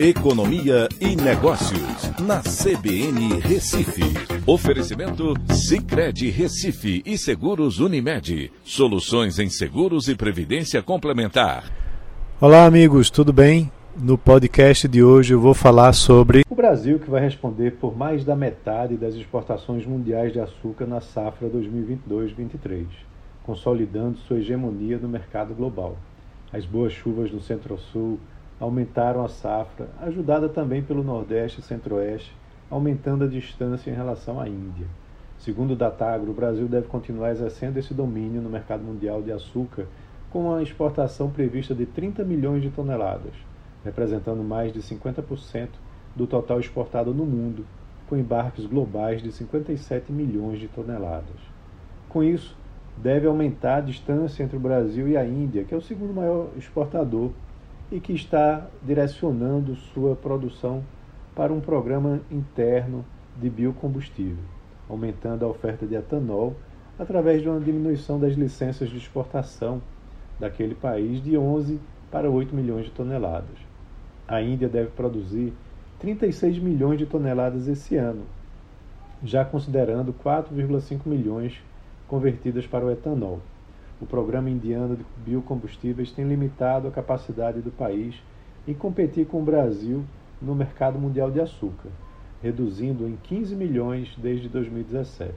Economia e Negócios, na CBN Recife. Oferecimento Cicred Recife e Seguros Unimed. Soluções em seguros e previdência complementar. Olá, amigos, tudo bem? No podcast de hoje eu vou falar sobre o Brasil, que vai responder por mais da metade das exportações mundiais de açúcar na safra 2022-23, consolidando sua hegemonia no mercado global. As boas chuvas no Centro-Sul aumentaram a safra, ajudada também pelo Nordeste e Centro-Oeste, aumentando a distância em relação à Índia. Segundo o Datagro, o Brasil deve continuar exercendo esse domínio no mercado mundial de açúcar com uma exportação prevista de 30 milhões de toneladas, representando mais de 50% do total exportado no mundo, com embarques globais de 57 milhões de toneladas. Com isso, deve aumentar a distância entre o Brasil e a Índia, que é o segundo maior exportador e que está direcionando sua produção para um programa interno de biocombustível, aumentando a oferta de etanol através de uma diminuição das licenças de exportação daquele país de 11 para 8 milhões de toneladas. A Índia deve produzir 36 milhões de toneladas esse ano, já considerando 4,5 milhões convertidas para o etanol. O programa indiano de biocombustíveis tem limitado a capacidade do país em competir com o Brasil no mercado mundial de açúcar, reduzindo em 15 milhões desde 2017.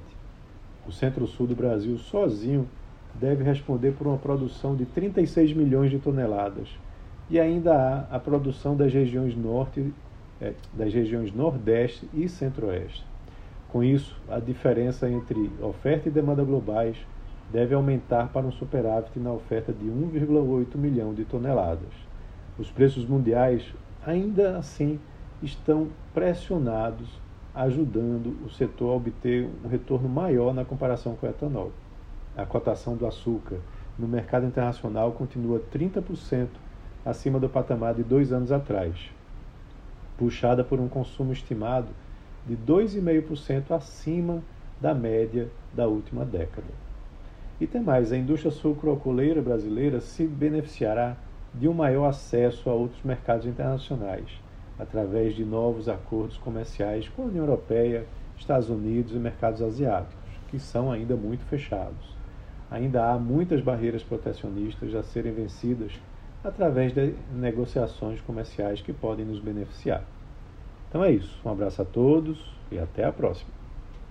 O centro-sul do Brasil sozinho deve responder por uma produção de 36 milhões de toneladas, e ainda há a produção das regiões norte, é, das regiões nordeste e centro-oeste. Com isso, a diferença entre oferta e demanda globais deve aumentar para um superávit na oferta de 1,8 milhão de toneladas. Os preços mundiais, ainda assim, estão pressionados, ajudando o setor a obter um retorno maior na comparação com o etanol. A cotação do açúcar no mercado internacional continua 30% acima do patamar de dois anos atrás, puxada por um consumo estimado de 2,5% acima da média da última década. E tem mais, a indústria sucroalcooleira brasileira se beneficiará de um maior acesso a outros mercados internacionais, através de novos acordos comerciais com a União Europeia, Estados Unidos e mercados asiáticos, que são ainda muito fechados. Ainda há muitas barreiras protecionistas a serem vencidas através de negociações comerciais que podem nos beneficiar. Então é isso. Um abraço a todos e até a próxima.